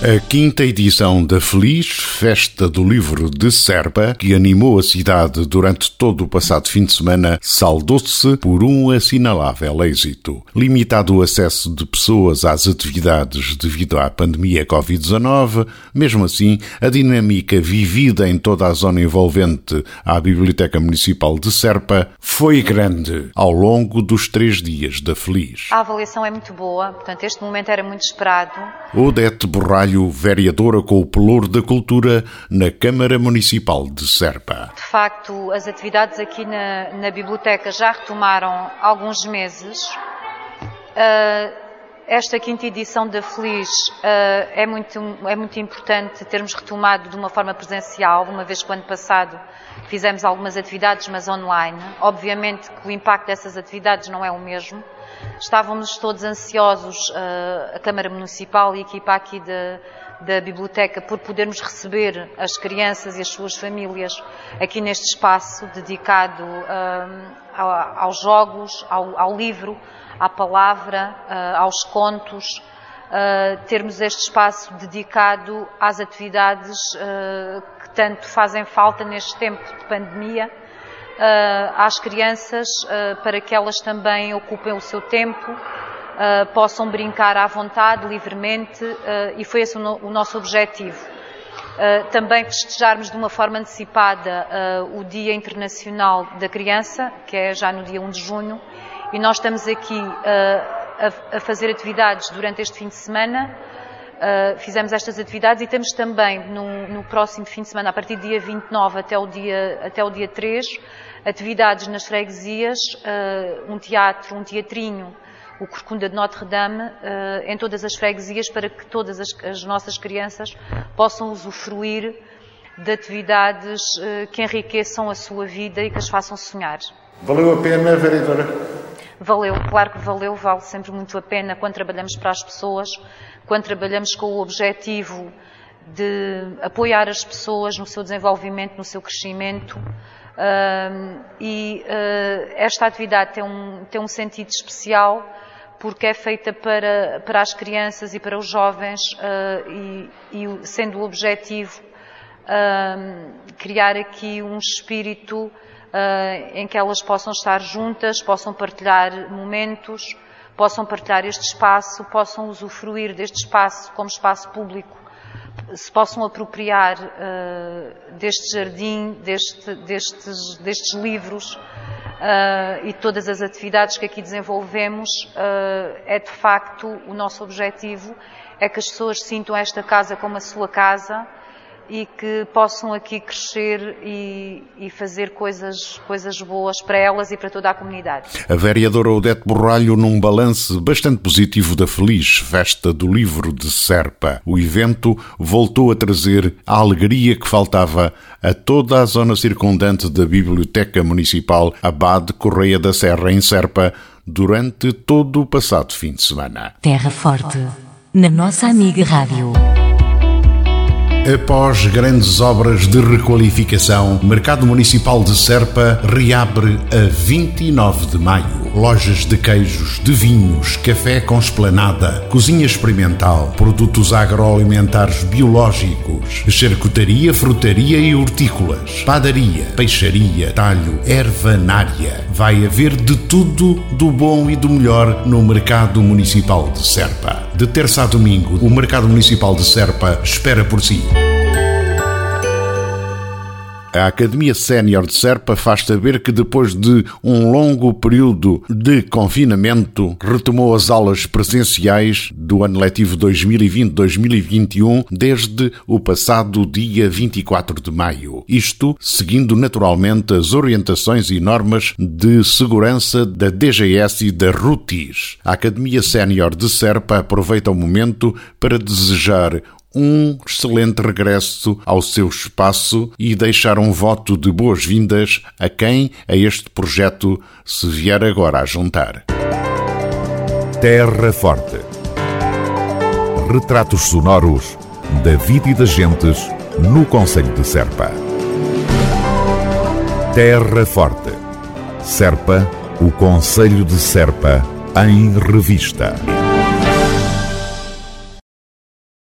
A quinta edição da Feliz Festa do Livro de Serpa, que animou a cidade durante todo o passado fim de semana, saldou-se por um assinalável êxito. Limitado o acesso de pessoas às atividades devido à pandemia Covid-19, mesmo assim, a dinâmica vivida em toda a zona envolvente à Biblioteca Municipal de Serpa foi grande ao longo dos três dias da Feliz. A avaliação é muito boa, portanto, este momento era muito esperado. Odete Borralho Carvalho, vereadora com o Pelour da Cultura na Câmara Municipal de Serpa. De facto, as atividades aqui na, na biblioteca já retomaram alguns meses. Uh, esta quinta edição da Feliz uh, é, muito, é muito importante termos retomado de uma forma presencial, uma vez que o ano passado fizemos algumas atividades, mas online. Obviamente que o impacto dessas atividades não é o mesmo. Estávamos todos ansiosos, uh, a Câmara Municipal e a equipa aqui da, da Biblioteca, por podermos receber as crianças e as suas famílias aqui neste espaço dedicado uh, aos jogos, ao, ao, livro, à palavra, uh, aos contos. termos este espaço dedicado às atividades que tanto fazem falta neste tempo de pandemia uh, às crianças uh, para que elas também ocupem o seu tempo, uh, possam brincar à vontade, livremente, e foi esse o, no, o nosso objetivo. também festejarmos de uma forma antecipada o Dia Internacional da Criança, que é já no dia 1 de junho, e nós estamos aqui a, a fazer atividades durante este fim de semana, Uh, fizemos estas atividades e temos também no, no, próximo fim de semana, a partir do dia 29 até o dia, até o dia 3, atividades nas freguesias, uh, um teatro, um teatrinho, o Corcunda de Notre-Dame, uh, em todas as freguesias, para que todas as, as nossas crianças possam usufruir de atividades uh, que enriqueçam a sua vida e que as façam sonhar. Valeu a pena, vereadora? Valeu, claro que valeu, vale sempre muito a pena quando trabalhamos para as pessoas, quando trabalhamos com o objetivo de apoiar as pessoas no seu desenvolvimento, no seu crescimento, Uh, e uh, esta atividade tem um, tem um sentido especial porque é feita para, para as crianças e para os jovens uh, e, e, sendo o objetivo criar aqui um espírito em que elas possam estar juntas, possam partilhar momentos, possam partilhar este espaço, possam usufruir deste espaço como espaço público se possam apropriar uh, deste jardim, deste, destes, destes livros uh, e todas as atividades que aqui desenvolvemos, uh, é de facto o nosso objetivo, é que as pessoas sintam esta casa como a sua casa e que possam aqui crescer e, e, fazer coisas, coisas boas para elas e para toda a comunidade. A vereadora Odete Borralho num balance bastante positivo da feliz festa do livro de Serpa. O evento voltou a trazer a alegria que faltava a toda a zona circundante da Biblioteca Municipal Abade Correia da Serra em Serpa durante todo o passado fim de semana. Terra Forte, na nossa amiga Rádio. Após grandes obras de requalificação, Mercado Municipal de Serpa reabre a 29 de maio. Lojas de queijos, de vinhos, café com esplanada, cozinha experimental, produtos agroalimentares biológicos, charcutaria, frutaria e hortícolas, padaria, peixaria, talho, ervanária. Vai haver de tudo do bom e do melhor no Mercado Municipal de Serpa. De terça a domingo, o Mercado Municipal de Serpa espera por si. A Academia Sénior de Serpa faz saber que depois de um longo período de confinamento, retomou as aulas presenciais do ano letivo 2020-2021 desde o passado dia 24 de maio. Isto seguindo naturalmente as orientações e normas de segurança da DGS e da RUTIS. A Academia Sénior de Serpa aproveita o momento para desejar um excelente regresso ao seu espaço e deixar um voto de boas-vindas a quem a este projeto se vier agora a juntar. Terra Forte. retratos sonoros da vida e das gentes no Conselho de Serpa. Terra Forte. Serpa, o Conselho de Serpa, em revista.